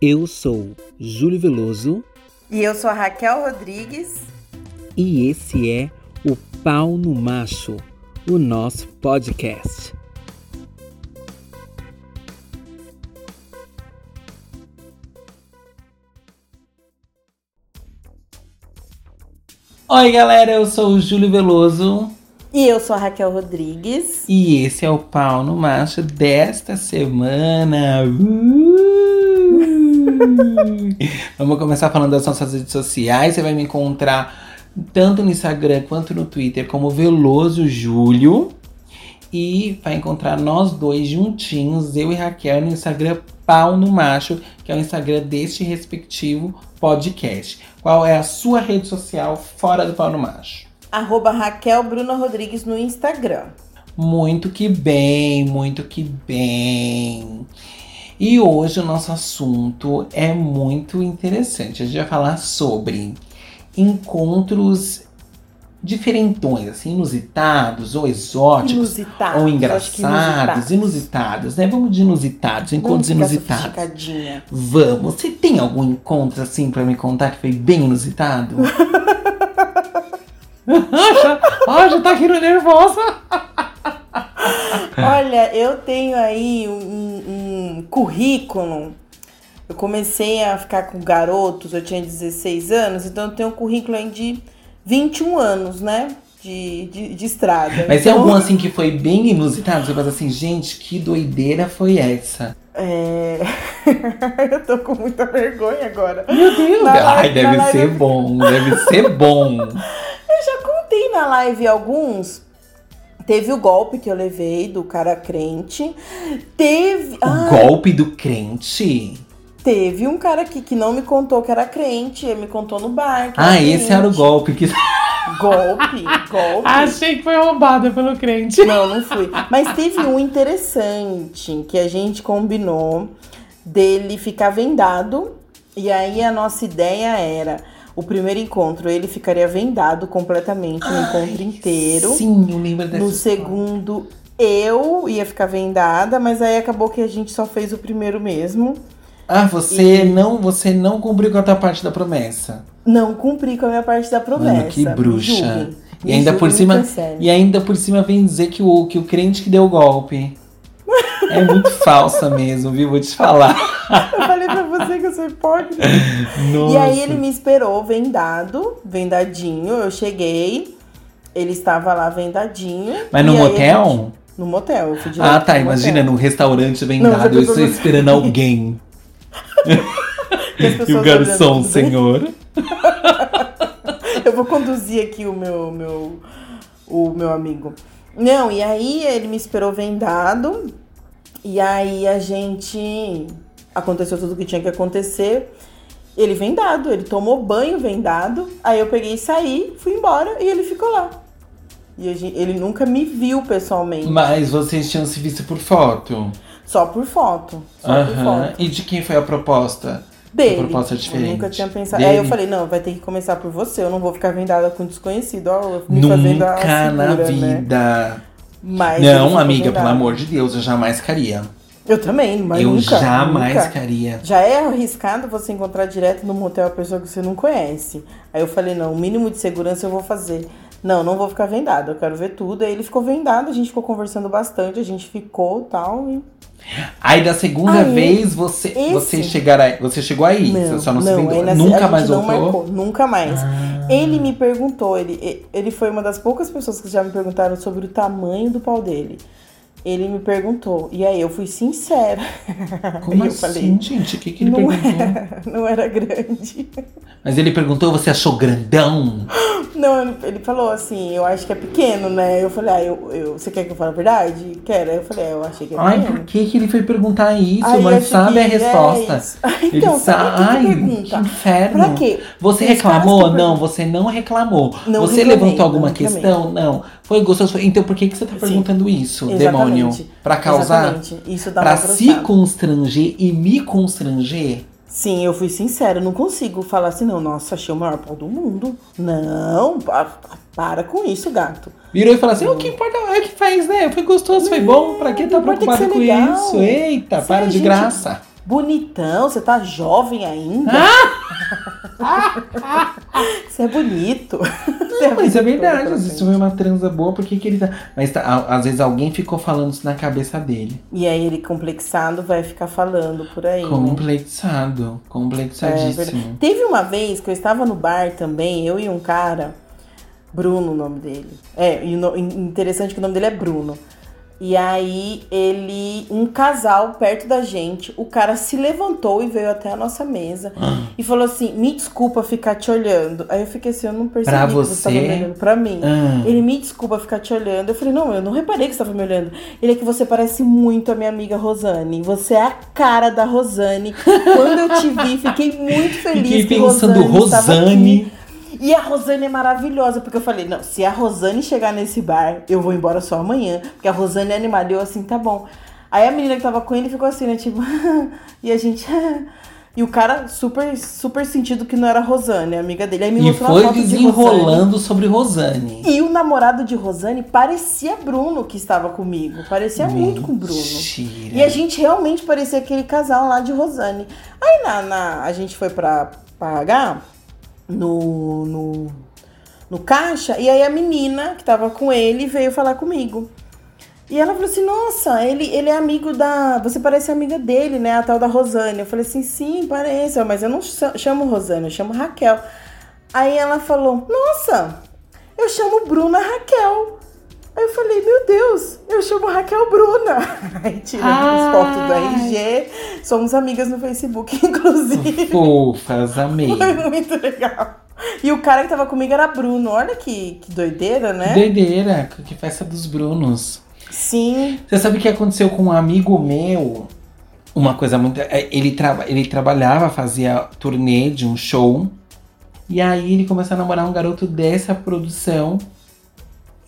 Eu sou Júlio Veloso. E eu sou a Raquel Rodrigues. E esse é o Pau no Macho, o nosso podcast. Oi, galera, eu sou o Júlio Veloso. E eu sou a Raquel Rodrigues. E esse é o Pau no Macho desta semana. Uh! Vamos começar falando das nossas redes sociais. Você vai me encontrar tanto no Instagram quanto no Twitter como Veloso Júlio. E vai encontrar nós dois juntinhos, eu e Raquel, no Instagram Pau no Macho, que é o Instagram deste respectivo podcast. Qual é a sua rede social fora do Pau no Macho? Arroba Raquel Bruna Rodrigues no Instagram. Muito que bem, muito que bem. E hoje o nosso assunto é muito interessante. A gente vai falar sobre encontros diferentões, assim, inusitados ou exóticos Inusitados, ou engraçados, inusitados, né? Vamos de inusitados, encontros Vamos inusitados. Vamos. Você tem algum encontro assim pra me contar que foi bem inusitado? já, ah, já tá rindo nervosa. Olha, eu tenho aí um, um currículo. Eu comecei a ficar com garotos, eu tinha 16 anos, então eu tenho um currículo aí de 21 anos, né? De, de, de estrada. Mas tem então, algum assim que foi bem inusitado? Você fala assim, gente, que doideira foi essa? É... eu tô com muita vergonha agora. Meu Deus! Na Ai, live- deve ser live- bom, deve ser bom. Eu já contei na live alguns. Teve o golpe que eu levei do cara crente. Teve. O Ah, golpe do crente? Teve um cara aqui que não me contou que era crente, ele me contou no bar. que Ah, era esse era o crente. golpe que. Golpe, golpe. Achei que foi roubada pelo crente. Não, não fui. Mas teve um interessante que a gente combinou dele ficar vendado. E aí a nossa ideia era. O primeiro encontro, ele ficaria vendado completamente, no encontro inteiro. Sim, eu lembro dessa No segundo, eu ia ficar vendada, mas aí acabou que a gente só fez o primeiro mesmo. Ah, você não, você não cumpriu com a tua parte da promessa. Não cumpri com a minha parte da promessa. Mano, que bruxa. E ainda por cima, e ainda por cima vem dizer que o que o crente que deu o golpe. É muito falsa mesmo, viu? Vou te falar. Eu falei pra hipócrita. Nossa. E aí ele me esperou vendado, vendadinho. Eu cheguei, ele estava lá vendadinho. Mas no motel? gente- no motel, eu fui direto Ah, tá. Imagina motel. num restaurante Não, vendado, já eu estou esperando alguém. E o garçom, senhor. Eu vou conduzir aqui o meu, meu, o meu amigo. Não, e aí ele me esperou vendado. E aí a gente. Aconteceu tudo o que tinha que acontecer. Ele vendado, ele tomou banho vendado. Aí eu peguei e saí, fui embora e ele ficou lá. E ele nunca me viu pessoalmente. Mas vocês tinham se visto por foto. Só por foto. Só por Aham. foto. E de quem foi a proposta? Dele. A proposta Eu diferente. nunca tinha pensado. Dele? Aí eu falei, não, vai ter que começar por você. Eu não vou ficar vendada com desconhecido. Ó, eu me fazendo a Nunca na segura, né? vida. Mas ele Não, amiga, vendado. pelo amor de Deus, eu jamais caria. Eu também, mas eu nunca. jamais nunca. caria. Já é arriscado você encontrar direto no motel a pessoa que você não conhece. Aí eu falei, não, o mínimo de segurança eu vou fazer. Não, não vou ficar vendado, eu quero ver tudo. Aí ele ficou vendado, a gente ficou conversando bastante, a gente ficou tal. E... Aí da segunda Ah, vez você, esse? você, chegar aí, você chegou aí, você só não, se vendou. aí na- a Nunca mais não voltou? marcou, nunca mais. Ah. Ele me perguntou, ele, ele foi uma das poucas pessoas que já me perguntaram sobre o tamanho do pau dele. Ele me perguntou, e aí eu fui sincera. Como eu assim, falei, gente? O que, que ele não perguntou? era, não era grande. Mas ele perguntou, você achou grandão? Não, ele- ele falou assim, eu acho que é pequeno, né? Eu falei, ah, eu, eu, você quer que eu fale a verdade? Quero. Eu falei, ah, eu achei que é Ai, pequeno. por que, que ele foi perguntar isso? Aí Mas acho sabe a é resposta. Ele Então, sabe. sabe Ai, pergunta? que inferno. Pra quê? Você Os reclamou? Não, você não reclamou. Não você reclamei, levantou alguma questão? Não. Foi gostoso? Foi- Então por que, que você tá perguntando isso, Exatamente. demônio? Pra causar? Exatamente. Isso dá Pra se constranger e me constranger? Sim, eu fui sincera, eu não consigo falar assim, não, nossa, achei o maior pau do mundo. Não, pa- para com isso, gato. Virou e falou assim: o que importa é que faz, né? Foi gostoso, foi bom. Pra que tá preocupado que com legal. isso? Eita, Se para de gente- graça. bonitão, você tá jovem ainda. Você é bonito. Não, mas é verdade. frente. isso foi uma transa boa, por que, que ele tá. Mas tá- às vezes alguém ficou falando isso na cabeça dele. E aí ele complexado vai ficar falando por aí. né? Complexado. É Complexadíssimo. verdade. Teve uma vez que eu estava no bar também, eu e um cara, Bruno o nome dele. É, e no- interessante que o nome dele é Bruno. E aí ele, um casal perto da gente, o cara se levantou e veio até a nossa mesa e falou assim: "Me desculpa ficar te olhando". Aí eu fiquei assim, eu não percebi Pra que você estava você? me olhando pra mim. Ah. Ele me desculpa ficar te olhando. Eu falei, não, eu não reparei que você estava me olhando. Ele é que você parece muito a minha amiga Rosane. Você é a cara da Rosane. Quando eu te vi, fiquei muito feliz. Fiquei que pensando, estava Rosane. E a Rosane é maravilhosa, porque eu falei, não, se a Rosane chegar nesse bar, eu vou embora só amanhã. Porque a Rosane é animada. Eu assim, tá bom. Aí a menina que tava com ele ficou assim, né? Tipo, e a gente. E o cara super, super sentido que não era Rosane, amiga dele. Aí me E mostrou foi foto de desenrolando sobre Rosane. E o namorado de Rosane parecia Bruno que estava comigo. Parecia muito com o Bruno. Mentira. E a gente realmente parecia aquele casal lá de Rosane. Aí na, na- a gente foi pra pagar no, no, no caixa, e aí a menina que tava com ele veio falar comigo. E ela falou assim: Nossa, ele, ele é amigo da. Você parece amiga dele, né? A tal da Rosane. Eu falei assim: Sim, parece, mas eu não cha- chamo Rosane, eu chamo Raquel. Aí ela falou: Nossa, eu chamo Bruna Raquel. Aí eu falei: Meu Deus, eu chamo Raquel Bruna. Aí tiramos Ai. foto do RG. Somos amigas no Facebook, inclusive. Fofas, amei. Foi muito legal. E o cara que tava comigo era Bruno. Olha que, que doideira, né? Doideira, que festa dos Brunos. Sim. Você sabe o que aconteceu com um amigo meu? Uma coisa muito. é, Ele, traba, ele trabalhava, fazia turnê de um show. E aí ele começou a namorar um garoto dessa produção.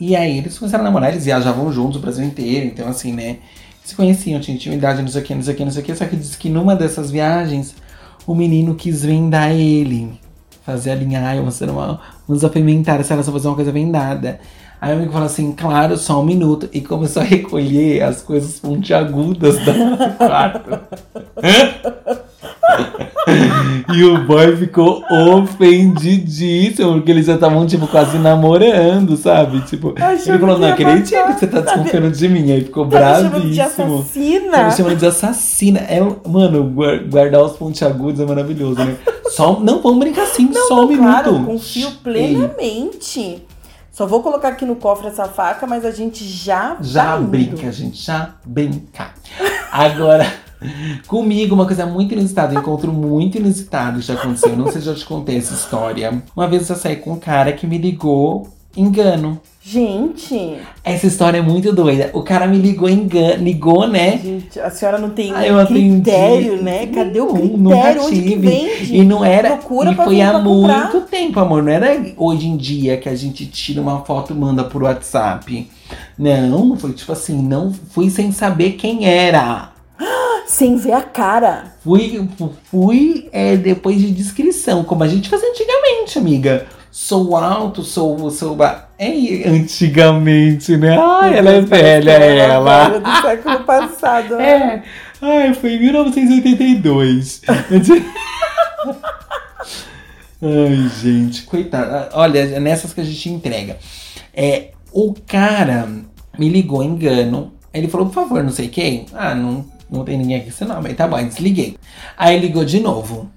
E aí eles começaram a namorar, eles viajavam juntos o Brasil inteiro. Então, assim, né? Se conheciam, tinham intimidade, não sei o que, não sei o que, não sei o que. Só que diz que numa dessas viagens, o menino quis vendar ele. Fazer a linha, ai, você não vamos apimentar se ela só fazer uma coisa vendada. Aí o amigo falou assim, claro, só um minuto. E começou a recolher as coisas pontiagudas do quarto. e o boy ficou ofendidíssimo, porque eles já estavam, tipo, quase namorando, sabe? Tipo, Achou ele falou, não acredito que você tá desconfiando de mim. Aí ficou Tá me chamando de bravíssimo. assassina. Tá me chamando de assassina. É, mano, guar- guardar os pontiagudos é maravilhoso, né? Só, não, vamos brincar assim, Não, só um não, claro, minuto. confio Ei, plenamente. Só vou colocar aqui no cofre essa faca, mas a gente já Já tá brinca, gente, já brinca. Agora, comigo, uma coisa muito inusitada, um encontro muito inusitado já aconteceu. Não sei se já te contei essa história. Uma vez eu saí com um cara que me ligou engano. Gente, Essa história é muito doida. O cara me ligou engano, ligou, né? gente, a senhora não tem Ah, eu atendi. critério, né? Cadê o Nenhum, nunca critério? Onde tive. vende? E não era. Procura e foi há pra comprar. muito tempo, amor. Não era hoje em dia que a gente tira uma foto e manda por WhatsApp. Não, foi tipo assim, não fui sem saber quem era. Sem ver a cara. Fui, fui é, depois de descrição, como a gente fazia antigamente, amiga. Sou alto, sou. sou é antigamente, né? Ai, ela é velha, ela ela. do século passado. né? É. Ai, foi em 1982. Ai, gente, coitada. Olha, é nessas que a gente entrega. É, o cara me ligou engano. Ele falou, por favor, não sei quem. Ah, não, não tem ninguém aqui com esse nome. Aí tá bom, desliguei. Aí ligou de novo.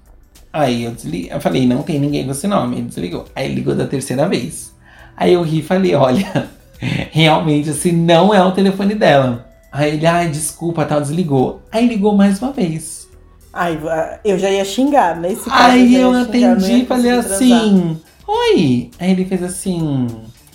Aí eu desliguei. Eu falei, não tem ninguém com esse nome. Ele desligou. Aí ligou da terceira vez. Aí eu ri e falei, olha, realmente esse não é o telefone dela. Aí ele, ai, desculpa, tal, desligou. Aí ligou mais uma vez. Ai, eu já ia xingar, né? Esse caso Aí eu não atendi e falei assim, oi. Aí ele fez assim,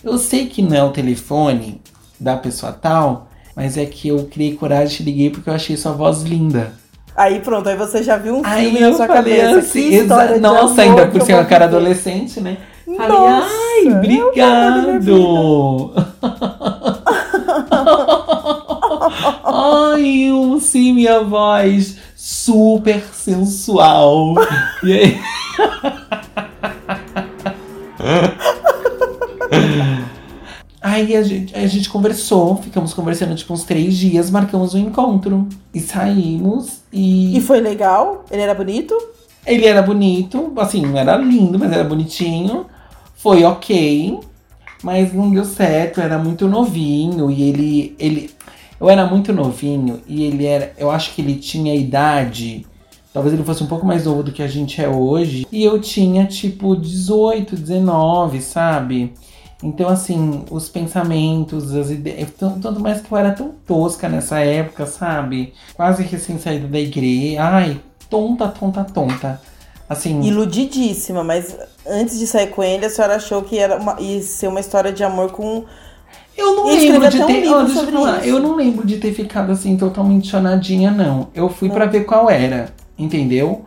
eu sei que não é o telefone da pessoa tal, mas é que eu criei coragem e te liguei porque eu achei sua voz linda. Aí pronto, aí você já viu um filme Aí na sua cabeça. assim, que história de nossa, amor ainda por eu ser uma cara viver. adolescente, né? Falei, Nossa, ai, é obrigado. ai, eu sim, minha voz super sensual. E aí... Aí a gente, a gente conversou, ficamos conversando tipo uns três dias, marcamos um encontro. E saímos e. E foi legal? Ele era bonito? Ele era bonito, assim, não era lindo, mas era bonitinho. Foi ok, mas não deu certo, era muito novinho e ele. ele eu era muito novinho e ele era. Eu acho que ele tinha idade. Talvez ele fosse um pouco mais novo do que a gente é hoje. E eu tinha, tipo, 18, 19, sabe? Então, assim, os pensamentos, as ideias. Tanto mais que eu era tão tosca nessa época, sabe? Quase recém saída da igreja. Ai, tonta, tonta, tonta. Assim. Iludidíssima, mas antes de sair com ele, a senhora achou que era uma, ia ser uma história de amor com. Eu não lembro de ter. um deixa eu falar, eu não lembro de ter ficado assim totalmente chonadinha, não. Eu fui pra ver qual era, entendeu?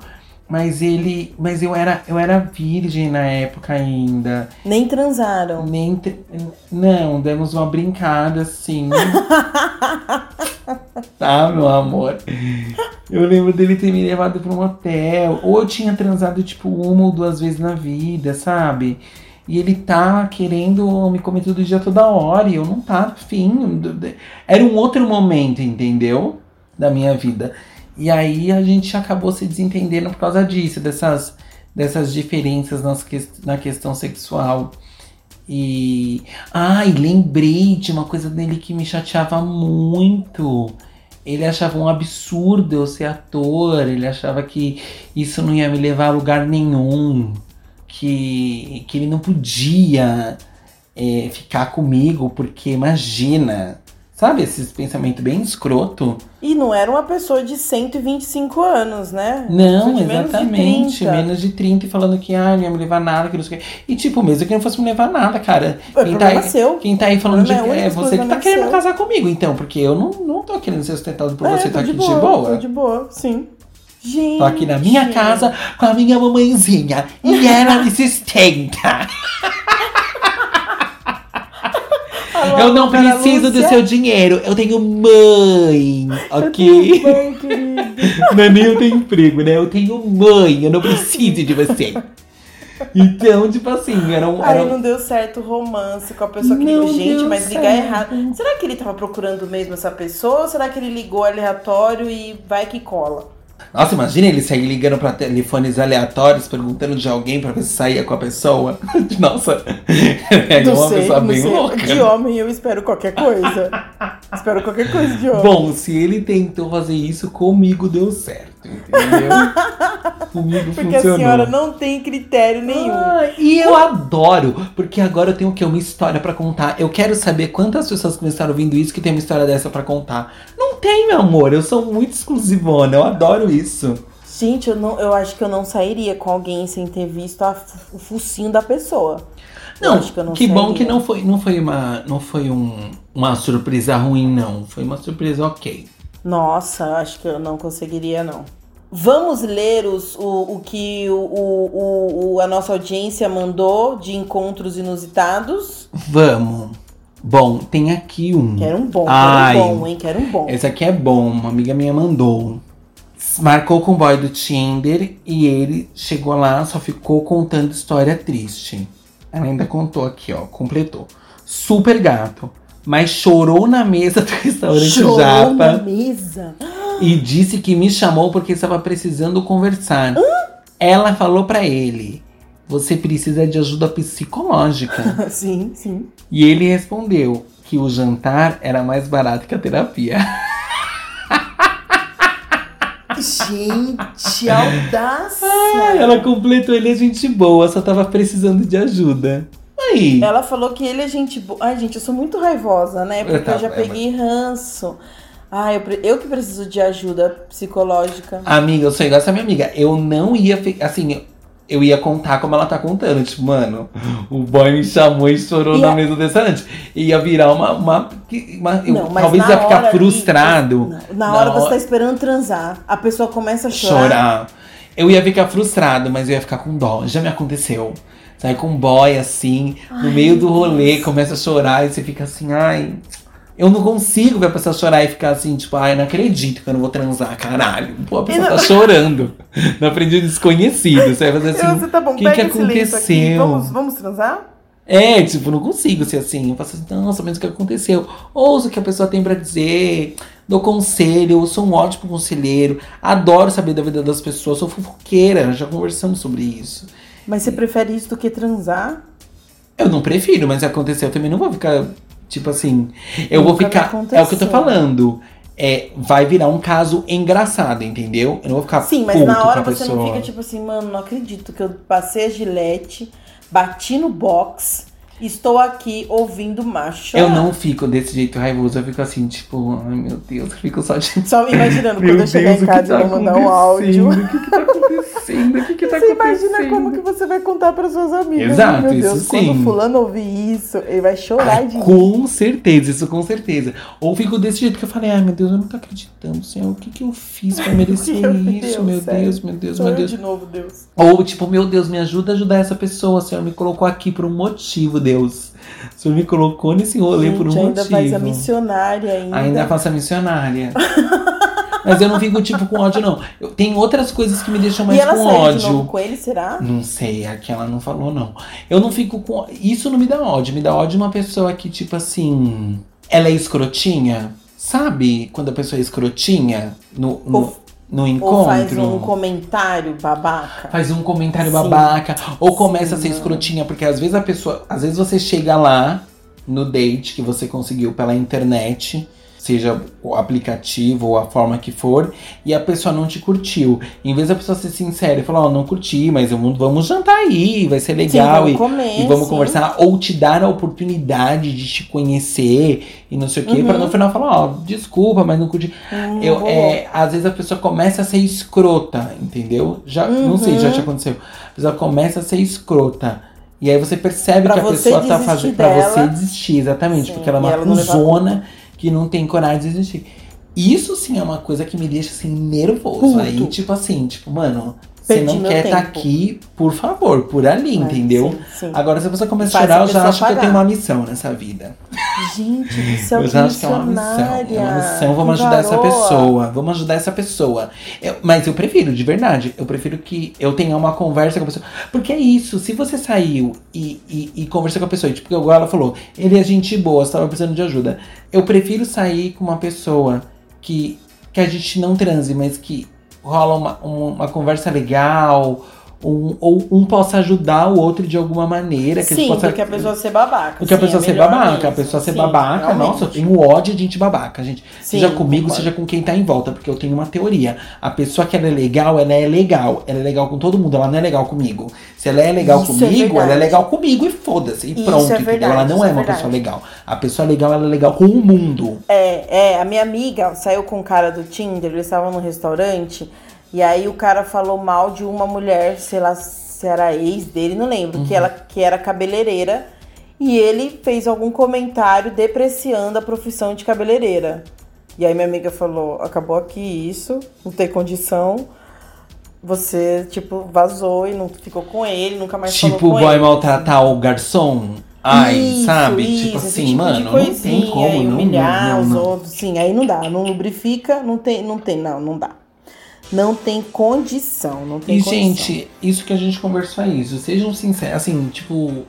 Mas ele. Mas eu era, eu era virgem na época ainda. Nem transaram. Nem te- Não, demos uma brincada assim. tá, meu amor. Eu lembro dele ter me levado pra um hotel. Ou eu tinha transado, tipo, uma ou duas vezes na vida, sabe? E ele tá querendo me comer todo dia, toda hora. E eu não tava afim. Era um outro momento, entendeu? Da minha vida. E aí a gente acabou se desentendendo por causa disso, dessas, dessas diferenças nas que, na questão sexual. E. Ai, lembrei de uma coisa dele que me chateava muito. Ele achava um absurdo eu ser ator, ele achava que isso não ia me levar a lugar nenhum, que, que ele não podia é, ficar comigo, porque imagina, sabe, esses pensamentos bem escroto. E não era uma pessoa de 125 anos, né? Não, de menos de exatamente. 30. Menos de 30 e falando que ah, não ia me levar nada, que não sei o quê. E tipo, mesmo que não fosse me levar nada, cara. É Quem tá, aí, seu. quem tá aí falando de. É É você que tá problema querendo seu. casar comigo, então, porque eu não, não tô querendo ser sustentado por É, você, tô tá aqui de de boa. boa. Tô de boa, sim. Gente. Tô aqui na minha casa com a minha mamãezinha. E ela me sustenta. Eu não preciso do seu dinheiro. Eu tenho mãe, ok? Querido. Não é nem eu tenho emprego, né? Eu tenho mãe, eu não preciso de você. Então, tipo assim, era um. Aí Era um... não deu certo o romance com a pessoa que Não ligou. Gente, mas ligar certo. errado. Será que ele tava procurando mesmo essa pessoa? Ou será que ele ligou aleatório e vai que cola? Nossa, imagina ele sair ligando pra telefones aleatórios, perguntando de alguém pra ver se saía com a pessoa. Nossa, é não uma sei, pessoa bem sei. louca. De homem eu espero qualquer coisa. espero qualquer coisa de homem. Bom, se ele tentou fazer isso, comigo deu certo, entendeu? comigo Porque funcionou. a senhora não tem critério nenhum. Ah, e eu adoro, porque agora eu tenho o quê? Uma história pra contar. Eu quero saber quantas pessoas estão ouvindo isso que tem uma história dessa pra contar. Não tem, meu amor. Eu sou muito exclusivona. Eu adoro isso. Gente, eu, não, eu acho que eu não sairia com alguém sem ter visto a- o focinho da pessoa. Não, acho que eu não que bom que não foi, não foi uma, não foi um, uma surpresa ruim, não. Foi uma surpresa ok. Nossa, acho que eu não conseguiria, não. Vamos ler os, o, o que o, o, o- a nossa audiência mandou de encontros inusitados. Vamos. Bom, tem aqui um. Quero um bom, Ai. quero um bom, hein? Quero um bom. Esse aqui é bom, uma amiga minha mandou. Marcou com o boy do Tinder e ele chegou lá, só ficou contando história triste. Ela ainda contou aqui, ó, completou. Super gato, mas chorou na mesa do restaurante Chorou na Japa mesa. e disse que me chamou porque estava precisando conversar. Ela falou pra ele: "Você precisa de ajuda psicológica". sim, sim. e ele respondeu que o jantar era mais barato que a terapia. Gente, audácia. Ela completou ele é gente boa, só tava precisando de ajuda. Aí. Ela falou que ele é gente boa. Ai, gente, eu sou muito raivosa, né? Porque tá, eu já é, peguei ranço. Ai, eu, eu que preciso de ajuda psicológica. Amiga, eu sou igual essa minha amiga. Eu não ia ficar. Assim, eu ia contar como ela tá contando. Tipo, mano, o boy me chamou e chorou na mesa do restaurante. Ia virar uma. uma, uma- eu Não, mas talvez na ia ficar frustrado. Na, na hora você tá esperando transar, a pessoa começa a chorar. chorar. Eu ia ficar frustrado, mas eu ia ficar com dó. Já me aconteceu. Sai com um boy assim, no meio do rolê, começa a chorar e você fica assim, ai. Eu não consigo ver a pessoa chorar e ficar assim, tipo, ai, não acredito que eu não vou transar, caralho. Pô, a pessoa tá não- chorando. Na frente de desconhecido. Você vai fazer assim. você tá bom, o que, que aconteceu? Vamos, vamos transar? É, tipo, não consigo ser assim. Eu faço assim, nossa, mas o que aconteceu? Ouço o que a pessoa tem pra dizer, dou conselho, eu sou um ótimo conselheiro, adoro saber da vida das pessoas, sou fofoqueira, já conversamos sobre isso. Mas você prefere isso do que transar? Eu não prefiro, mas se acontecer, eu também não vou ficar, tipo assim. Eu vou Nunca me ficar. É o que eu tô falando. É, vai virar um caso engraçado, entendeu? Eu não vou ficar Sim, mas na hora você não pessoa. fica tipo assim, mano, não acredito que eu passei a gilete, bati no box, estou aqui ouvindo macho. Eu não fico desse jeito raivoso, eu fico assim, tipo, ai meu Deus, eu fico só de. Só imaginando quando eu chegar em casa tá e vou mandar um áudio. O que, que tá acontecendo? O que, que tá Você acontecendo? imagina como que você vai contar para suas amigas. Exato, Meu isso Deus, sim. quando o fulano ouvir isso, ele vai chorar Ai, de com certeza, isso com certeza. Ou fico desse jeito que eu falei, ai meu Deus, eu não tô acreditando, Senhor, o que que eu fiz pra merecer Meu isso? Deus, meu sério. Deus, meu Deus, Sou meu eu Deus. de novo, Deus. Ou tipo, meu Deus, me ajuda a ajudar essa pessoa, o Senhor me colocou aqui por um motivo, Deus. O Senhor me colocou nesse rolê por um Gente, ainda motivo. faz a missionária ainda. Ainda faço a missionária. Mas eu não fico tipo com ódio, não. Eu, tem outras coisas que me deixam mais e ela com ódio. de novo com ele, será? Não sei, aquela não falou, não. Eu não fico com. Isso não me dá ódio. Me dá ódio uma pessoa que, tipo assim. Ela é escrotinha. Sabe quando a pessoa é escrotinha no, no, Ou- no Ou encontro? faz um comentário babaca? Faz um comentário Sim. babaca. Ou começa a Sim, ser não. escrotinha, porque às vezes a pessoa. Às vezes você chega lá no date que você conseguiu pela internet. Seja o aplicativo ou a forma que for, e a pessoa não te curtiu. Em vez da pessoa ser sincera e falar, ó, não curti, mas vamos, vamos jantar aí, vai ser legal. sim, e, vamos comer, e vamos sim. conversar, ou te dar a oportunidade de te conhecer e não sei o quê, pra no final falar, ó, desculpa, mas não curti. Hum, Eu, é, às vezes a pessoa começa a ser escrota, entendeu? Já, Não sei, Uhum. já te aconteceu. A pessoa começa a ser escrota. E aí você percebe Pra que a pessoa tá fazendo pra dela. você desistir, exatamente. Sim, porque ela é e uma cuzona que não tem coragem de desistir. Isso sim é uma coisa que me deixa assim nervoso. Puto. Aí, tipo assim, tipo, mano, você não quer estar tempo. aqui, por favor, por ali, É, entendeu? sim, sim. Agora, se pessoa começa a chorar, eu já acho que eu tenho uma missão nessa vida. Gente do céu, Eu já acho que é uma missão. É uma missão, vamos ajudar essa pessoa. Vamos ajudar essa pessoa. Eu- mas eu prefiro, de verdade. Eu prefiro que eu tenha uma conversa com a pessoa. Porque é isso, se você saiu e, e, e conversou com a pessoa, e, tipo, igual ela falou, ele é gente boa, você tava precisando de ajuda. Eu prefiro sair com uma pessoa que, que a gente não transe, mas que rola uma, um- uma conversa legal. Um, ou um possa ajudar o outro de alguma maneira. Que a Sim, possa do que a pessoa ser babaca. porque a sim, pessoa é ser babaca, a mesmo. pessoa ser Sim, babaca, realmente. nossa, eu tenho ódio de gente babaca, gente. Sim, seja comigo, concordo. seja com quem tá em volta, porque eu tenho uma teoria. A pessoa que ela é legal, ela é legal. Ela é legal com todo mundo, ela não é legal comigo. Se ela é legal Isso é comigo, ela é legal comigo e foda-se. E Isso pronto, é entendeu? Ela não isso é é uma verdade. pessoa legal. A pessoa legal, ela é legal com o mundo. É, é, a minha amiga saiu com um cara do Tinder, eles estavam num restaurante, e aí o cara falou mal de uma mulher, sei lá se era ex dele, não lembro, Uhum. que, ela, que era cabeleireira, e ele fez algum comentário depreciando a profissão de cabeleireira. E aí minha amiga falou, acabou aqui isso, não tem condição. Você, tipo, vazou e não ficou com ele, nunca mais falou tipo, com vai ele. maltratar o garçom. Ai, Isso, sabe? isso, tipo assim, tipo mano, não tem como, não, humilhar não, não, os outros, sim, aí não dá, não lubrifica, não tem, não tem, não, não dá. Não tem condição, não tem E, condição. gente, isso que a gente conversou é isso. Sejam sinceros. Assim, tipo,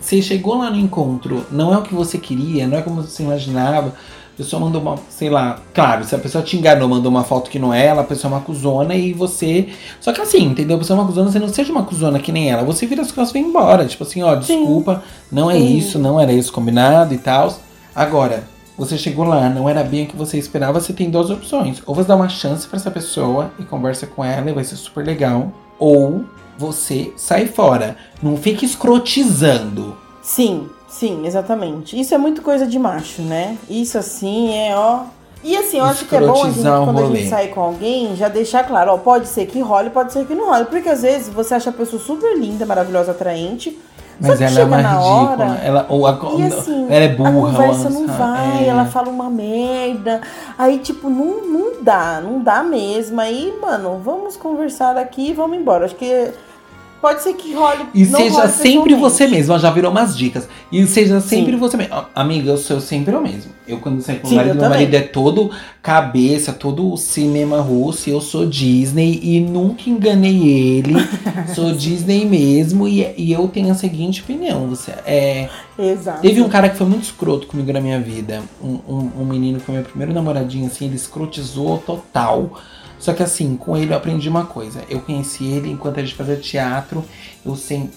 você chegou lá no encontro, não é o que você queria, não é como você imaginava. A pessoa mandou uma, sei lá, claro, se a pessoa te enganou, mandou uma foto que não é ela, a pessoa é uma cuzona e você. Só que assim, entendeu? A pessoa é uma cuzona, você não seja uma cuzona que nem ela. Você vira as costas e vai embora. Tipo assim, ó, Sim. desculpa, não é Sim. isso, não era isso combinado e tal. Agora, você chegou lá, não era bem o que você esperava, você tem duas opções. Ou você dá uma chance pra essa pessoa e conversa com ela e vai ser super legal. Ou você sai fora. Não fique escrotizando. Sim, sim, exatamente. Isso é muito coisa de macho, né? Isso assim é, ó. E assim, eu acho que é bom a gente, quando a gente sair com alguém, já deixar claro, ó, pode ser que role, pode ser que não role. Porque às vezes você acha a pessoa super linda, maravilhosa, atraente. Mas ela é na ridícula. hora. Ela, ou a, E assim, ela é burra. a conversa não vai, É. ela fala uma merda. Aí, tipo, não, não dá, não dá mesmo. Aí, mano, vamos conversar aqui e vamos embora. Acho que pode ser que role. E seja sempre você mesmo, já virou umas dicas. E seja sempre Sim. você mesmo. Amiga, eu sou sempre eu mesmo. Eu quando saio com o marido, eu meu marido é todo cabeça, todo cinema russo, e eu sou Disney e nunca enganei ele. sou Disney mesmo, e, e eu tenho a seguinte opinião. Você é. Exato. Teve um cara que foi muito escroto comigo na minha vida. Um, um, um menino que foi meu primeiro namoradinho, assim, ele escrotizou total. Só que assim, com ele eu aprendi uma coisa. Eu conheci ele enquanto a gente fazia teatro. Eu sem,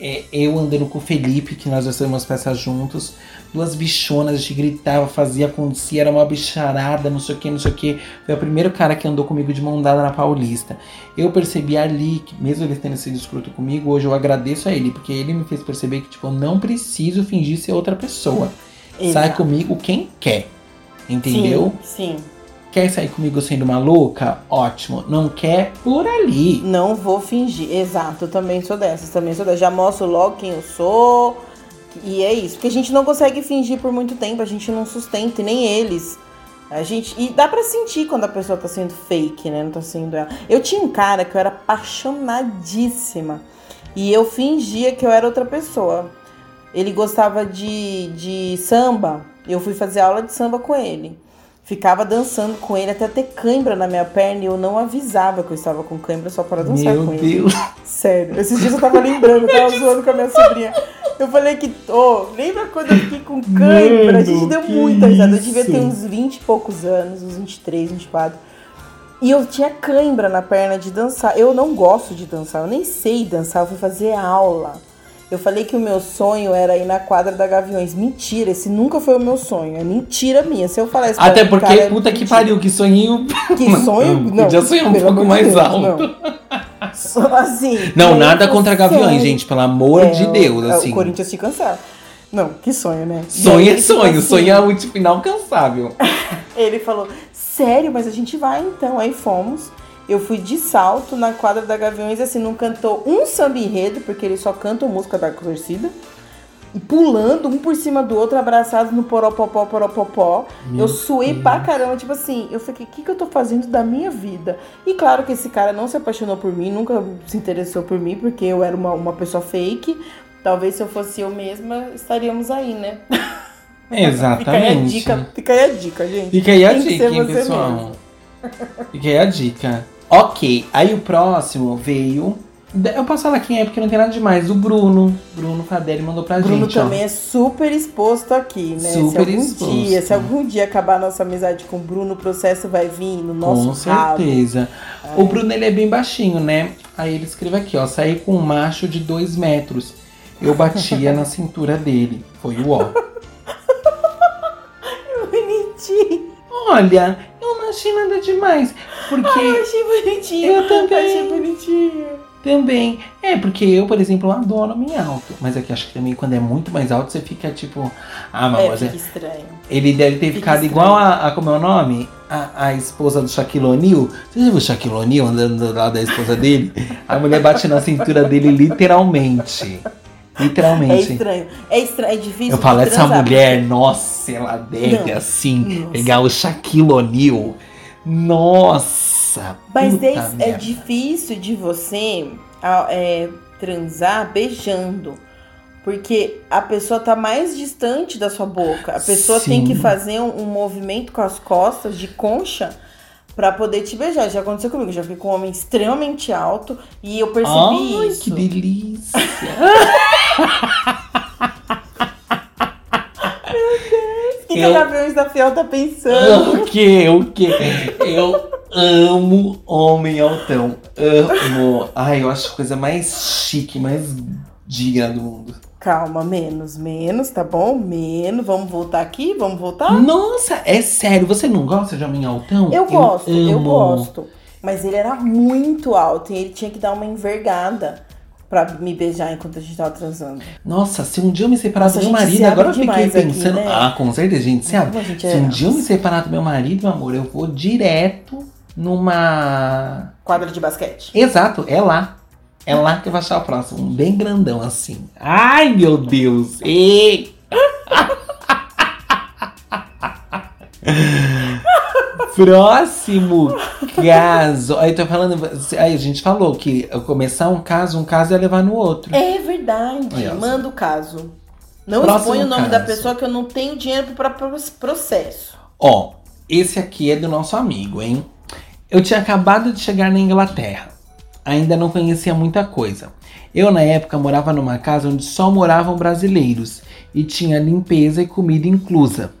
é, eu andando com o Felipe, que nós já fizemos peças juntos. Duas bichonas, a gente gritava, fazia, acontecia, era uma bicharada, não sei o que, não sei o que. Foi o primeiro cara que andou comigo de mão dada na Paulista. Eu percebi ali, que mesmo ele tendo sido escroto comigo, hoje eu agradeço a ele, porque ele me fez perceber que, tipo, eu não preciso fingir ser outra pessoa. Sai Exato. comigo quem quer. Entendeu? Sim, sim. Quer sair comigo sendo uma louca? Ótimo. Não quer? Por ali. Não vou fingir. Exato, também sou dessas, também sou dessas. Já mostro logo quem eu sou. E é isso. Porque a gente não consegue fingir por muito tempo, a gente não sustenta, nem eles. A gente. E dá pra sentir quando a pessoa tá sendo fake, né? Não tá sendo ela. Eu tinha um cara que eu era apaixonadíssima. E eu fingia que eu era outra pessoa. Ele gostava de, de samba. Eu fui fazer aula de samba com ele. Ficava dançando com ele até ter cãibra na minha perna e eu não avisava que eu estava com cãibra só para dançar Meu com ele. Deus. Sério. Esses dias eu tava lembrando, eu tava zoando com a minha sobrinha. Eu falei que, ô, lembra quando eu fiquei com cãibra? a gente Mano, deu muita risada. Eu devia ter uns 20 e poucos anos, uns 23, 24. E eu tinha cãibra na perna de dançar. Eu não gosto de dançar, eu nem sei dançar, eu fui fazer aula. Eu falei que o meu sonho era ir na quadra da Gaviões. Mentira, esse nunca foi o meu sonho. É mentira minha. Se eu falar isso Até porque, cara, é puta que mentira. pariu, que sonhinho. Que sonho? Não, Podia sonhar um pouco mais Deus, alto. Não. Só assim. Não, nada contra gaviões, gente, pelo amor É, de Deus, é, assim. O Corinthians te cansar. Não, que sonho, né? Sonho é tipo sonho, assim, sonho é o tipo inalcançável. Ele falou, sério, mas a gente vai então. Aí fomos. Eu fui de salto na quadra da Gaviões, assim, não cantou um samba enredo, porque eles só cantam música da torcida. E pulando um por cima do outro, abraçados no poropopó, poropopó. Meu eu suei Deus. pra caramba, tipo assim, eu fiquei, o que, que eu tô fazendo da minha vida? E claro que esse cara não se apaixonou por mim, nunca se interessou por mim, porque eu era uma, uma pessoa fake. Talvez se eu fosse eu mesma, estaríamos aí, né? Fica aí a Exatamente. dica, fica aí a dica, gente. Fica aí a Tem dica, hein, pessoal. mesmo. Fica aí a dica. Ok, aí o próximo veio. Eu posso falar quem é, porque não tem nada demais. O Bruno. Bruno Fadelli mandou pra Bruno gente. ó. também é super exposto aqui, né? Super se algum exposto. dia, se algum dia acabar a nossa amizade com o Bruno, o processo vai vir no nosso Com certeza. O Bruno ele é bem baixinho, né? Aí ele escreve aqui, ó. Saí com um macho de dois metros. Eu batia na cintura dele. Foi o ó. Bonitinho. Olha, achei nada demais. Porque Eu achei bonitinho. Eu também. Achei bonitinho. também. É, porque eu, por exemplo, adoro homem alto. Mas aqui acho que também quando é muito mais alto, você fica tipo. Ah, mas É, é- estranho. ele deve ter fica ficado estranho. igual a, a. Como é o nome? A, a esposa do Shaquille O'Neal. Você já viu o Shaquille O'Neal andando do lado da esposa dele? A mulher bate na cintura dele literalmente. É Literalmente. estranho. É estranho, é difícil. Eu falo, essa mulher, nossa, ela deve Não. assim Nossa. pegar o Shaquille O'Neal. Nossa! Mas é, é difícil de você é, transar beijando. Porque a pessoa tá mais distante da sua boca. A pessoa tem Sim. que fazer um, um movimento com as costas de concha pra poder te beijar. Já aconteceu comigo. Já fiquei com um homem extremamente alto e eu percebi Ai, isso. que delícia! O que, que Eu- a Gaviões da Fiel tá pensando? O que? O que? Eu amo homem altão. Amo. Ai, eu acho a coisa mais chique, mais digna do mundo. Calma, menos, menos, tá bom? Menos. Vamos voltar aqui? Vamos voltar? Nossa, é sério, você não gosta de homem altão? Eu gosto, eu, amo. gosto. Mas ele era muito alto e ele tinha que dar uma envergada pra me beijar enquanto a gente tava transando. Nossa, se um dia eu me separar Nossa, do meu marido, agora eu fiquei demais aqui, pensando. né? Ah, com certeza, gente. Se, gente se é- um dia eu me separar do meu marido, meu amor, eu vou direto numa. Quadra de basquete. Exato, é lá. É lá que eu vou achar o próximo. Um bem grandão assim. Ai, meu Deus! Ei! Próximo caso. Aí tô falando. Aí a gente falou que começar um caso, um caso é levar no outro. É verdade. Manda o caso. Não Próximo expõe o nome da caso. pessoa que eu não tenho dinheiro para processo. Ó, esse aqui é do nosso amigo, hein? Eu tinha acabado de chegar na Inglaterra. Ainda não conhecia muita coisa. Eu, na época, morava numa casa onde só moravam brasileiros e tinha limpeza e comida inclusa.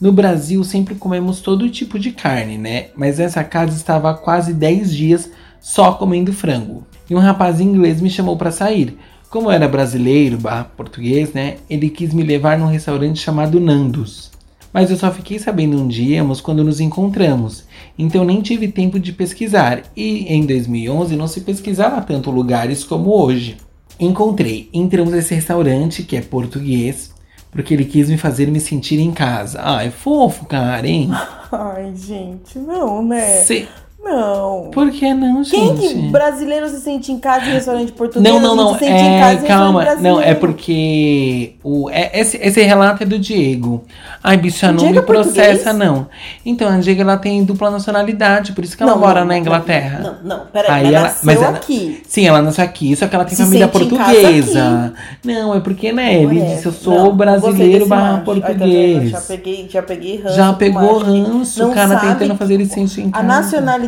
No Brasil, sempre comemos todo tipo de carne, né? Mas essa casa estava há quase 10 dias só comendo frango. E um rapaz inglês me chamou para sair. Como eu era brasileiro, barra português, né? Ele quis me levar num restaurante chamado Nandos. Mas eu só fiquei sabendo um dia íamos quando nos encontramos. Então nem tive tempo de pesquisar. E em 2011 não se pesquisava tanto lugares como hoje. Encontrei, entramos nesse restaurante que é português, porque ele quis me fazer me sentir em casa. Ah, é fofo, cara, hein? Ai, gente, não, né? Se- Não. Por que não, Quem gente? que brasileiro se sente em casa em restaurante português? Não, não, não. Se É, casa calma. Não, é porque o, é- esse, esse relato é do Diego. Ai, bicha, não me é português? processa, não. Então, a Diego ela tem dupla nacionalidade, por isso que ela Não, mora não, na Inglaterra. Não, não, peraí, Aí mas ela- nasceu mas ela- aqui. Sim, ela nasceu aqui, só que ela tem Se família casa portuguesa. Não, é porque, né, ele Mulher, disse, eu sou brasileiro barra macho. Ai, tá português. já peguei, já peguei ranço. Já pegou ranço, o cara tentando fazer ele sentir em A casa.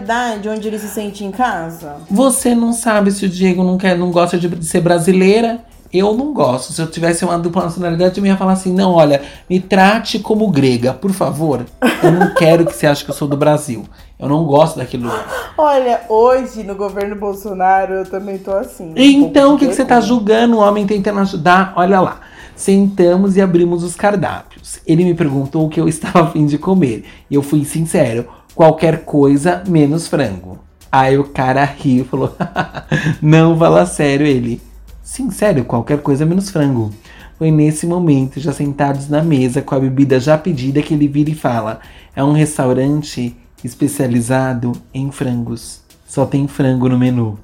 Nacionalidade onde ele se sente em casa? Você não sabe se o Diego não, quer, não gosta de, de ser brasileira. Eu não gosto. Se eu tivesse uma dupla nacionalidade, eu ia falar assim: não, olha, me trate como grega, por favor. Eu não quero que você ache que eu sou do Brasil. Eu não gosto daquilo. Olha, hoje no governo Bolsonaro eu também tô assim. Então, o que, que você tá julgando o homem tentando ajudar? Olha lá. Sentamos e abrimos os cardápios. Ele me perguntou o que eu estava a fim de comer. E eu fui sincero: qualquer coisa menos frango. Aí o cara riu e falou: Não, fala sério. Ele: Sim, sério, qualquer coisa menos frango. Foi nesse momento, já sentados na mesa com a bebida já pedida, que ele vira e fala: É um restaurante especializado em frangos. Só tem frango no menu.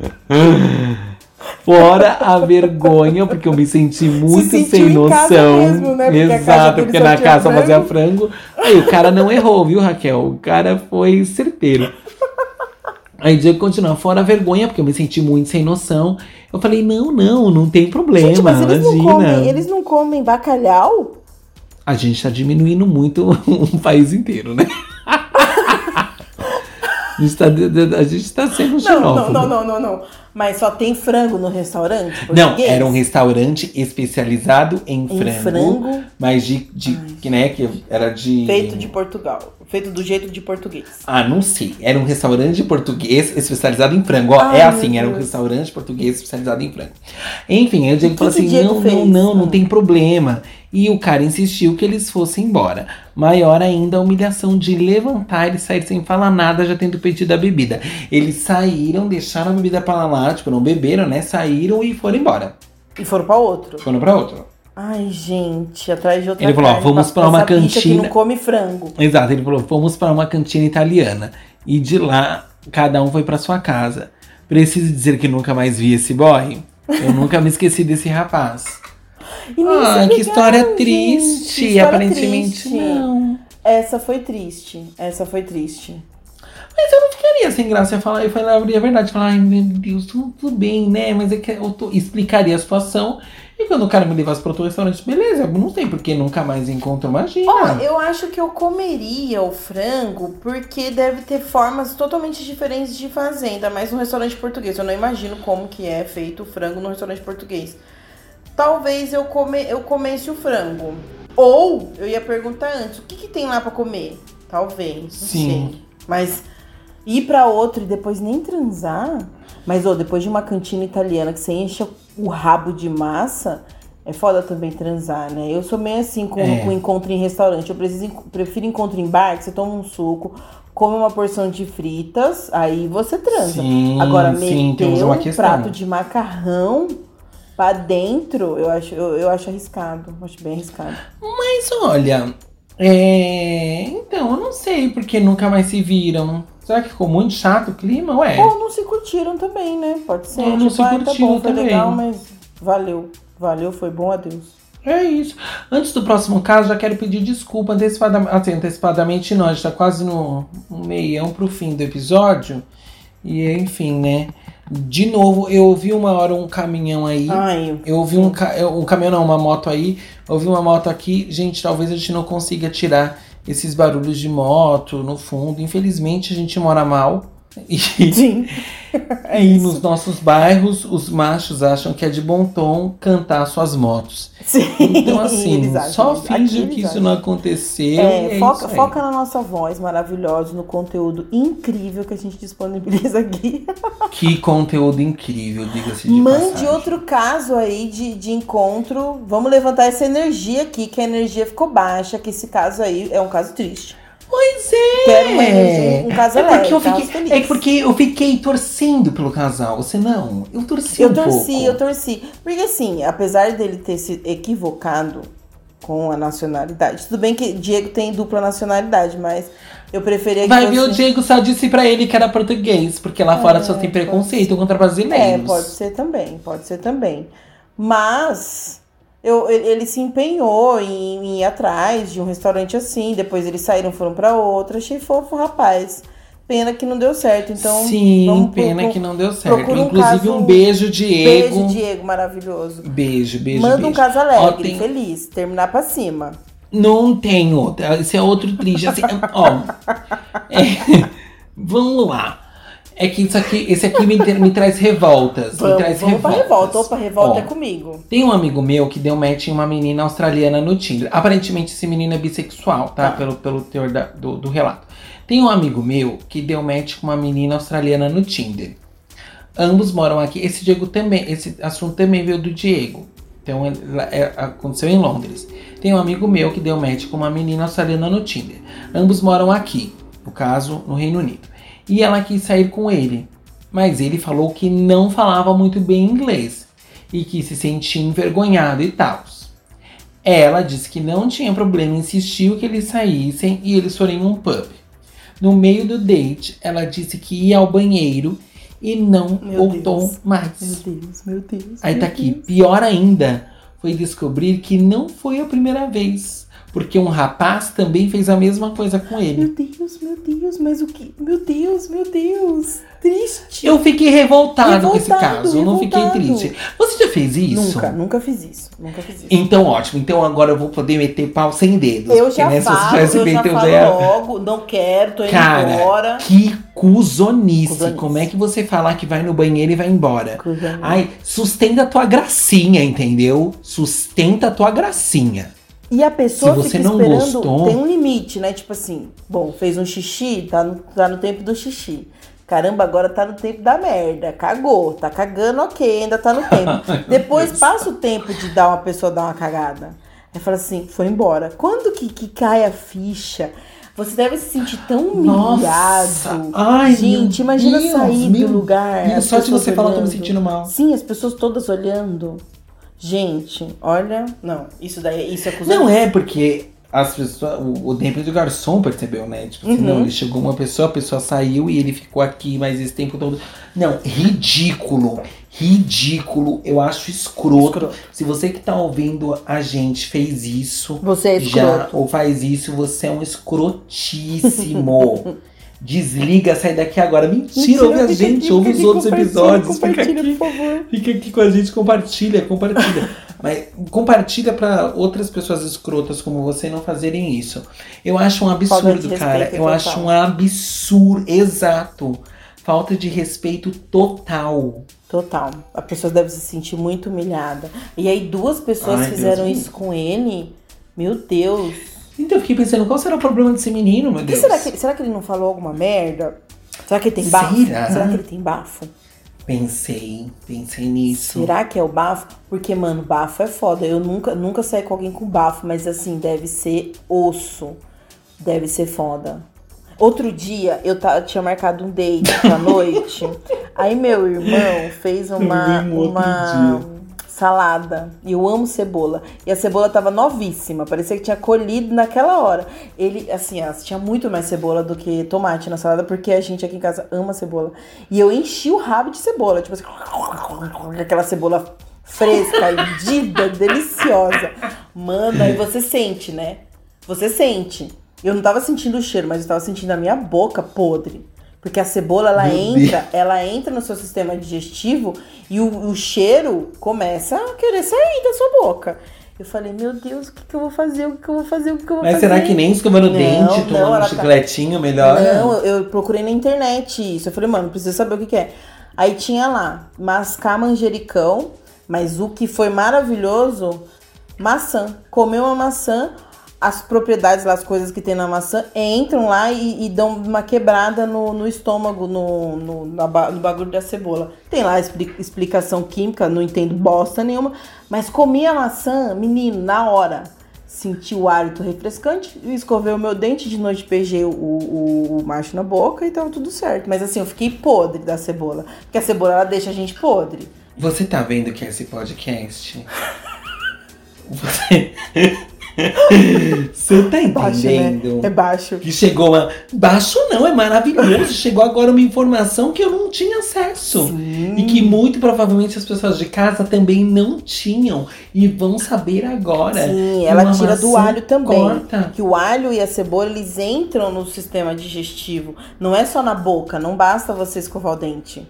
Fora a vergonha, porque eu me senti muito sentiu sem noção. mesmo, né? Porque Exato, porque na casa só fazia frango. Aí o cara não errou, viu, Raquel? O cara foi certeiro. Aí o Diego continua, fora a vergonha, porque eu me senti muito sem noção. Eu falei, não, não, não tem problema, Gente, mas eles não, imagina. comem, eles não comem bacalhau? A gente tá diminuindo muito o país inteiro, né? A, gente tá, a gente tá sendo Não, xenófobo. não, não, não, não, não. Mas só tem frango no restaurante? Não, português? era um restaurante especializado em Em frango, frango. mas de, de que né, que era de Feito de Portugal. Feito do jeito de português. Ah, não sei. Era um restaurante português especializado em frango. Ó, Ai, é assim, era um restaurante português especializado em frango. Enfim, aí o Diego que falou assim: não, não, fez? não, não Ah. tem problema. E o cara insistiu que eles fossem embora. Maior ainda a humilhação de levantar e sair sem falar nada, já tendo pedido a bebida. Eles saíram, deixaram a bebida pra lá, tipo, não beberam, né? Saíram e foram embora. E foram pra outro. Foram pra outro. Ai, gente, atrás de outra Ele falou, ó, carne, vamos pra essa uma bicha que cantina. não come frango. Exato, ele falou: fomos para uma cantina italiana. E de lá, cada um foi para sua casa. Preciso dizer que nunca mais vi esse boy? Eu nunca me esqueci desse rapaz. E nem Ah, que história gente. triste. Que história Aparentemente triste. não. Essa foi triste. Essa foi triste. Mas eu não ficaria sem graça. Eu falar, eu falaria a verdade. Falar, ai meu Deus, tudo, tudo bem, né? Mas é que eu tô- explicaria a situação. E quando o cara me levasse para outro restaurante, beleza, eu não sei porque nunca mais encontro, imagina. Ó, eu acho que eu comeria o frango porque deve ter formas totalmente diferentes de fazer, ainda mais no restaurante português. Eu não imagino como que é feito o frango no restaurante português. Talvez eu, come, eu comesse o frango. Ou eu ia perguntar antes, o que, que tem lá pra comer? Talvez, Sim. sei. Mas ir pra outro e depois nem transar? Mas, ô, depois de uma cantina italiana que você enche o rabo de massa, é foda também transar, né? Eu sou meio assim com, É. com encontro em restaurante. Eu preciso, prefiro encontro em bar, que você toma um suco, come uma porção de fritas, aí você transa. Sim, Agora, sim, meter um questão. prato de macarrão pra dentro, eu acho, eu, eu acho arriscado. Acho bem arriscado. Mas olha, é. Então, eu não sei porque nunca mais se viram. Será que ficou muito chato o clima? Ué. Ou não se curtiram também, né? Pode ser. Ou não tipo, se ah, tá curtiram bom, foi também. legal, mas valeu. Valeu, foi bom, adeus. É isso. Antes do próximo caso, já quero pedir desculpa antecipadamente. Assim, antecipadamente não, a gente tá quase no, no meião pro fim do episódio. E enfim, né? De novo, eu ouvi uma hora um caminhão aí. Ai, Eu ouvi um, ca- um caminhão, não, uma moto aí. Eu ouvi uma moto aqui. Gente, talvez a gente não consiga tirar esses barulhos de moto no fundo. Infelizmente, a gente mora mal. E, sim. É e isso. nos nossos bairros, os machos acham que é de bom tom cantar suas motos. Sim. Então, assim, só finge que isso não aconteceu. É, e foca, foca na nossa voz maravilhosa, no conteúdo incrível que a gente disponibiliza aqui. Que conteúdo incrível, diga-se de Mande passagem. outro caso aí de, de encontro. Vamos levantar essa energia aqui, que a energia ficou baixa, que esse caso aí é um caso triste. Pois é! Quero uma energia, um caso é porque, eu fiquei, é porque eu fiquei torcendo pelo casal. Você não? Eu torci Eu um torci, pouco. eu torci. Porque assim, apesar dele ter se equivocado com a nacionalidade, tudo bem que Diego tem dupla nacionalidade, mas eu preferia que Vai ver, o Diego só disse pra ele que era português, porque lá fora só tem preconceito contra É, brasileiros. pode ser também, pode ser também. Mas eu, ele, se empenhou em, em ir atrás de um restaurante assim, depois eles saíram, foram pra outro. Achei fofo, rapaz. Pena que não deu certo, então. Sim, pena pro- que não deu certo. um Inclusive, caso- um beijo, Diego. Beijo, Diego, maravilhoso. Beijo, beijo, Manda um beijo. caso Ó, alegre, tem- feliz, terminar pra cima. Não tem outra. Esse é outro triste. Assim, ó. é, vamos lá. É que isso aqui, esse aqui me, me traz revoltas. me Vamos, traz vamos pra revoltas. revolta. Opa, revolta Ó, é comigo. Tem um amigo meu que deu match em uma menina australiana no Tinder. Aparentemente esse menino é bissexual, tá? Tá. Pelo, pelo teor da- do, do relato. Tem um amigo meu que deu match com uma menina australiana no Tinder. Ambos moram aqui. Esse Diego também, esse assunto também veio do Diego. Então é- aconteceu em Londres. Tem um amigo meu que deu match com uma menina australiana no Tinder. Ambos moram aqui, no caso, no Reino Unido. E ela quis sair com ele. Mas ele falou que não falava muito bem inglês e que se sentia envergonhado e tal. Ela disse que não tinha problema, insistiu que eles saíssem e eles foram em um pub. No meio do date, ela disse que ia ao banheiro e não Meu voltou Deus. mais. Meu Deus, meu Deus. Aí meu tá aqui, Deus. pior ainda, foi descobrir que não foi a primeira vez. Porque um rapaz também fez a mesma coisa com ele. Meu Deus, meu Deus, mas o que. Meu Deus, meu Deus. Triste. Eu fiquei revoltado, com esse Revoltado, caso, eu não fiquei revoltado. triste. Você já fez isso? Nunca, nunca fiz isso. Nunca fiz isso. Então ótimo, então agora eu vou poder meter pau sem dedos. Eu já nessa falo, eu já falo já- logo, não quero, tô indo Cara, embora. Que cuzonice. Cuzonice. Como é que você falar que vai no banheiro e vai embora? Cuzonice. Ai, sustenta a tua gracinha, entendeu? Sustenta a tua gracinha. E a pessoa Se você fica não esperando, gostou- tem um limite, né? Tipo assim, bom, fez um xixi, tá no, tá no tempo do xixi. Caramba, agora tá no tempo da merda. Cagou, tá cagando, ok, ainda tá no tempo. Depois passa o tempo de dar uma pessoa dar uma cagada. Aí fala assim, foi embora. Quando que, que cai a ficha? Você deve se sentir tão humilhado. Nossa, ai, Gente, meu imagina Deus, sair meu do lugar. As só de pessoas você falar, eu tô me olhando. sentindo mal. Sim, as pessoas todas olhando. Gente, olha. Não, isso daí isso é coisa. Não é porque as pessoas. O, o de repente o garçom percebeu, né? Tipo assim, Uhum. não, ele chegou uma pessoa, a pessoa saiu e ele ficou aqui mais esse tempo todo. Não, ridículo. Ridículo. Eu acho escroto. Escroto. Se você que tá ouvindo a gente fez isso. Você é já escroto. ou faz isso, você é um escrotíssimo. Desliga, sai daqui agora. Mentira, ouve a gente, aqui, ouve os outros episódios. Fica aqui. por favor. Fica aqui com a gente, compartilha, compartilha. Mas compartilha pra outras pessoas escrotas como você não fazerem isso. Eu acho um absurdo, cara. Eu total. acho um absurdo, exato. Falta de respeito total. Total. A pessoa deve se sentir muito humilhada. E aí duas pessoas Ai, Deus fizeram me isso com ele. Meu Deus. Então eu fiquei pensando, qual será o problema desse menino, meu E Deus? será que, será que ele não falou alguma merda? Será que ele tem bafo? Será? que ele tem bafo? Pensei, pensei nisso. Será que é o bafo? Porque, mano, bafo é foda. Eu nunca, nunca saí com alguém com bafo, mas assim, deve ser osso. Deve ser foda. Outro dia, eu tinha marcado um date pra noite. aí meu irmão fez uma, um uma salada. E eu amo cebola. E a cebola tava novíssima. Parecia que tinha colhido naquela hora. Ele, assim, ó, tinha muito mais cebola do que tomate na salada, porque a gente aqui em casa ama cebola. E eu enchi o rabo de cebola. Tipo assim, aquela cebola fresca, ardida, deliciosa. Mano, aí você sente, né? Você sente. Eu não tava sentindo o cheiro, mas eu tava sentindo a minha boca podre. Porque a cebola, ela Meu entra, ela entra no seu sistema digestivo e o, o cheiro começa a querer sair da sua boca. Eu falei, meu Deus, o que, que eu vou fazer? O que, que eu vou fazer? O que, que eu vou Mas fazer? será que nem escovando o dente, tomando um tá- chicletinho melhor? Não, eu, eu procurei na internet isso. Eu falei, mano, preciso saber o que, que é. Aí tinha lá, mascar manjericão, mas o que foi maravilhoso, maçã. Comer uma maçã, as propriedades lá, as coisas que tem na maçã, entram lá e, e dão uma quebrada no, no estômago, no, no, no bagulho da cebola. Tem lá explicação química, não entendo bosta nenhuma, mas comi a maçã, menino, na hora. Senti o hálito refrescante, escovei o meu dente, de noite beijei o, o, o macho na boca e tava tudo certo. Mas assim, eu fiquei podre da cebola. Porque a cebola, ela deixa a gente podre. Você tá vendo que é esse podcast? Você. Você tá Baixo, entendendo? né? É baixo. Que chegou uma. Baixo não, é maravilhoso. Chegou agora uma informação que eu não tinha acesso. Sim. E que muito provavelmente as pessoas de casa também não tinham. E vão saber agora. Sim, ela tira do alho também. Corta. Que o alho e a cebola, eles entram no sistema digestivo. Não é só na boca, não basta você escovar o dente.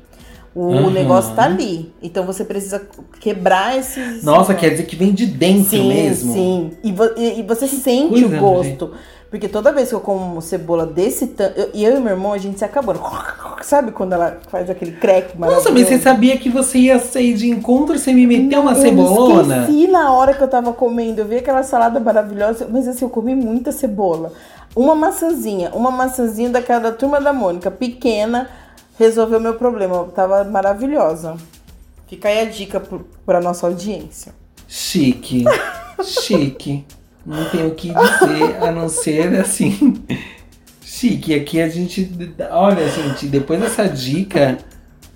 O Uhum. negócio tá ali. Então você precisa quebrar esses. Nossa, quer dizer que vem de dentro sim, mesmo. Sim, e, vo- e- e você sente coisa, o gosto. Porque toda vez que eu como cebola desse tanto. eu- E eu, e meu irmão, a gente se acabou. Sabe quando ela faz aquele crack maravilhoso? Nossa, mas você sabia que você ia sair de encontro sem me meter uma eu cebolona? esqueci na hora que eu tava comendo. Eu vi aquela salada maravilhosa, mas assim, eu comi muita cebola. Uma maçãzinha, uma maçãzinha daquela da turma da Mônica, pequena, resolveu meu problema. Tava maravilhosa. Fica aí a dica pro, pra nossa audiência. Chique. Chique. Não tenho o que dizer a não ser assim. Chique. Aqui a gente. Olha, gente, depois dessa dica,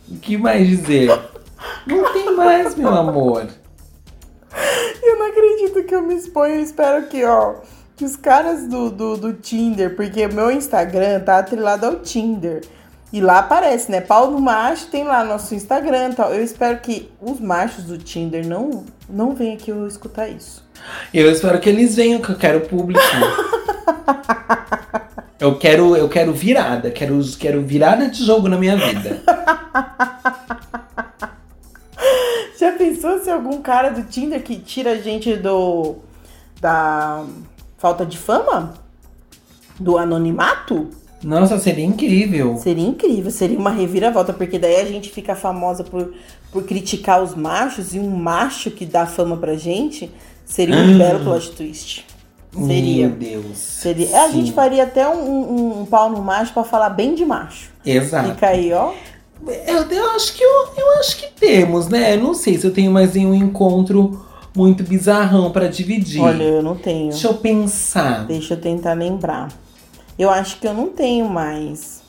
o que mais dizer? Não tem mais, meu amor. Eu não acredito que eu me exponho. Eu espero que, ó, que os caras do, do, do Tinder, porque meu Instagram tá atrelado ao Tinder. E lá aparece, né? Pau do macho, tem lá nosso Instagram e tal. Eu espero que os machos do Tinder não, não venham aqui eu escutar isso. Eu espero que eles venham, que eu quero público. Eu quero, eu quero virada. Quero, quero virada de jogo na minha vida. Já pensou se algum cara do Tinder que tira a gente do. da falta de fama? Do anonimato? Nossa, seria incrível. Seria incrível, seria uma reviravolta, porque daí a gente fica famosa por, por criticar os machos e um macho que dá fama pra gente seria um Hum. belo plot twist. Seria. Meu Deus. Seria. A Sim. gente faria até um, um- um pau no macho pra falar bem de macho. Exato. Fica aí, ó. Eu, eu acho que eu, eu acho que temos, né? Eu não sei se eu tenho mais nenhum encontro muito bizarrão pra dividir. Olha, eu não tenho. Deixa eu pensar. Deixa eu tentar lembrar. Eu acho que eu não tenho mais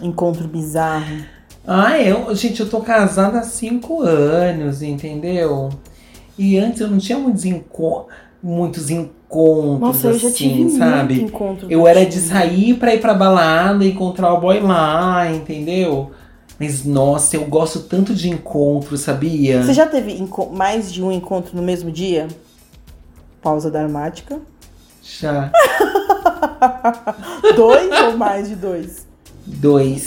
encontro bizarro. Ah, eu, gente, eu tô casada há cinco anos, entendeu? E antes eu não tinha muitos, enco muitos encontros, Nossa, eu já assim, tive sabe? muito encontro. Eu era de sair pra ir pra balada e encontrar o boy lá, entendeu? Mas nossa, eu gosto tanto de encontro, sabia? Você já teve mais de um encontro no mesmo dia? Pausa dramática. Já. Dois ou mais de dois? Dois.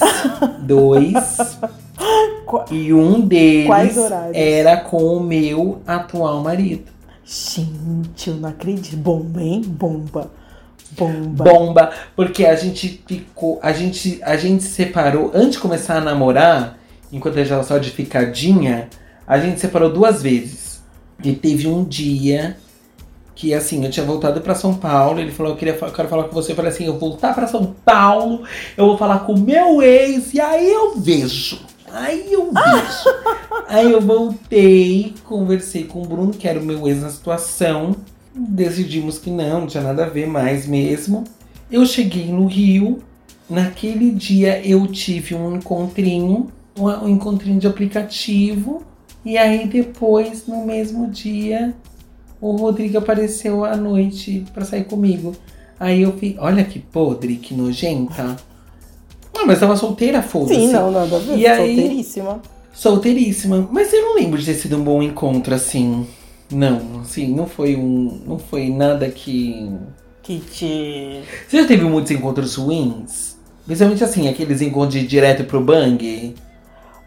Dois. E um deles era com o meu atual marido. Gente, eu não acredito. Bomba, hein? Bomba. Bomba. Bomba, porque a gente ficou, a gente, a gente se separou antes de começar a namorar, enquanto a gente tava só de ficadinha, a gente separou duas vezes. E teve um dia que assim, eu tinha voltado pra São Paulo, ele falou, eu queria eu quero falar com você, eu falei assim, eu vou voltar pra São Paulo, eu vou falar com o meu ex e aí eu vejo. Aí eu vejo. aí eu voltei, conversei com o Bruno, que era o meu ex na situação. Decidimos que não, não tinha nada a ver mais mesmo. Eu cheguei no Rio. Naquele dia eu tive um encontrinho, um, um encontrinho de aplicativo. E aí depois, no mesmo dia, o Rodrigo apareceu à noite pra sair comigo. Aí eu fiz, olha que podre, que nojenta. Ah, mas tava solteira, foda-se. Sim, não, nada a ver. E aí- Solteiríssima. Solteiríssima. Mas eu não lembro de ter sido um bom encontro, assim. Não, assim, não foi um. Não foi nada que. Que te. Você já teve muitos encontros ruins? Principalmente assim, aqueles encontros de direto pro bang?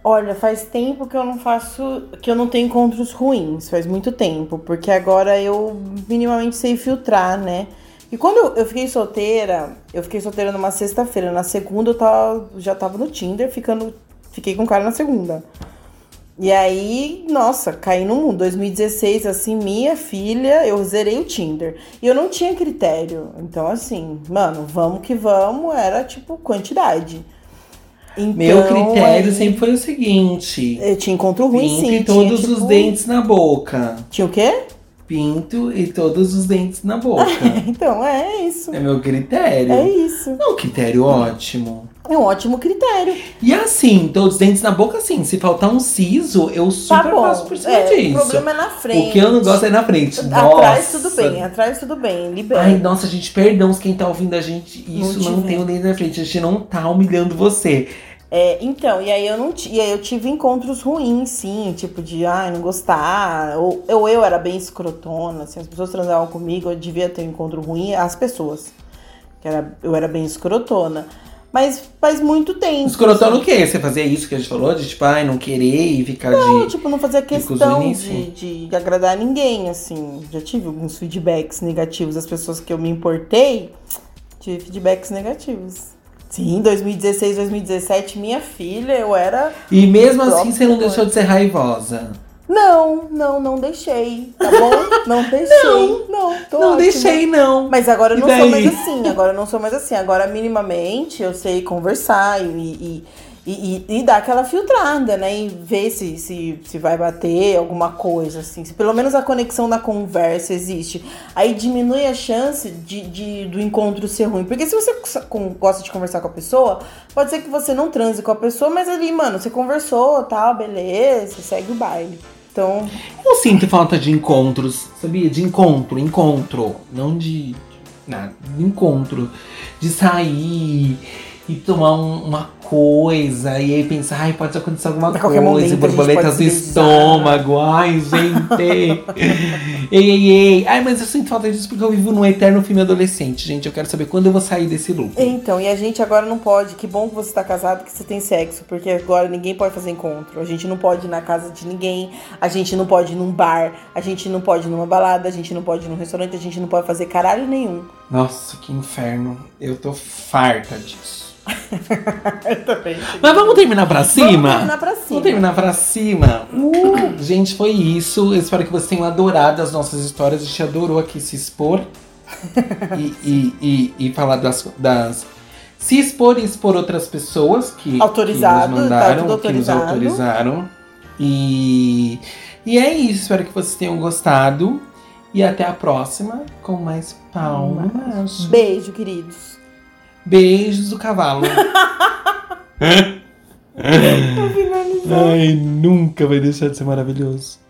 Olha, faz tempo que eu não faço. que eu não tenho encontros ruins. Faz muito tempo. Porque agora eu minimamente sei filtrar, né? E quando eu, fiquei solteira, eu fiquei solteira numa sexta-feira. Na segunda eu tava, já tava no Tinder, ficando. Fiquei com o cara na segunda. E aí, nossa, caí no mundo. 2016, assim, minha filha, eu zerei o Tinder. E eu não tinha critério. Então, assim, mano, vamos que vamos, era tipo quantidade. Então, Meu critério aí, sempre foi o seguinte: Eu tinha encontro ruim, pinto sim. e tinha, todos tipo- os dentes na boca. Tinha o quê? Pinto e todos os dentes na boca. Então, é isso. é meu critério. É isso. Não, critério ótimo. É um ótimo critério. E assim, todos os dentes na boca, assim, se faltar um siso, eu Tá super bom. passo por cima É, o disso. problema é na frente. O que eu não gosto é na frente. Atrás Nossa. tudo bem, atrás tudo bem, libera. Ai, nossa, gente, perdão se quem tá ouvindo a gente. Isso Não não, te tem o dente na frente. A gente não tá humilhando você. É, então, e aí eu não e aí eu tive encontros ruins, sim, tipo de ai, não gostar, ou eu, eu era bem escrotona, assim, as pessoas transavam comigo, eu devia ter um encontro ruim, as pessoas. Que era, eu era bem escrotona. Mas faz muito tempo. Escrotando assim. o quê? Você fazia isso que a gente falou? De tipo, ai, não querer e ficar Não, de. tipo, não fazia questão nisso. de, de agradar ninguém, assim. Já tive alguns feedbacks negativos das pessoas que eu me importei. Tive feedbacks negativos. Sim, 2016, 2017, minha filha, eu era. E mesmo assim você não deixou de ser raivosa. Não, não, não deixei, tá bom? Não deixei. Não, tô não ótima. deixei, não. Mas agora eu não sou mais assim, agora eu não sou mais assim. Agora, minimamente, eu sei conversar e, e, e, e, e dar aquela filtrada, né? E ver se, se, se vai bater alguma coisa, assim. Se pelo menos a conexão da conversa existe. Aí diminui a chance de, de, do encontro ser ruim. Porque se você gosta de conversar com a pessoa, pode ser que você não transe com a pessoa, mas ali, mano, você conversou, tal, beleza, segue o baile. Então, Eu sinto falta de encontros, sabia? De encontro, encontro. Não de. Nada, de encontro. De sair e tomar um- uma coisa e aí pensar, ai, pode acontecer alguma A coisa, momento borboletas no estômago, ai, gente. ei, ei, ei. Ai, mas eu sinto falta disso porque eu vivo num eterno filme adolescente, gente. Eu quero saber quando eu vou sair desse loop. Então, e a gente agora não pode. Que bom que você tá casado, que você tem sexo, porque agora ninguém pode fazer encontro. A gente não pode ir na casa de ninguém, a gente não pode ir num bar, a gente não pode ir numa balada, a gente não pode ir num restaurante, a gente não pode fazer caralho nenhum. Nossa, que inferno. Eu tô farta disso. Também. Mas vamos terminar pra cima? Vamos terminar pra cima. Vamos terminar pra cima. Uh, gente, foi isso. Eu espero que vocês tenham adorado as nossas histórias. A gente adorou aqui se expor e, e, e, e falar das, das. Se expor e expor outras pessoas que, Autorizado, que nos tá mandaram, tudo que nos autorizaram. E, e é isso. Espero que vocês tenham gostado. E até a próxima com mais macho. Beijo, queridos. Beijos do cavalo. Ai, nunca vai deixar de ser maravilhoso.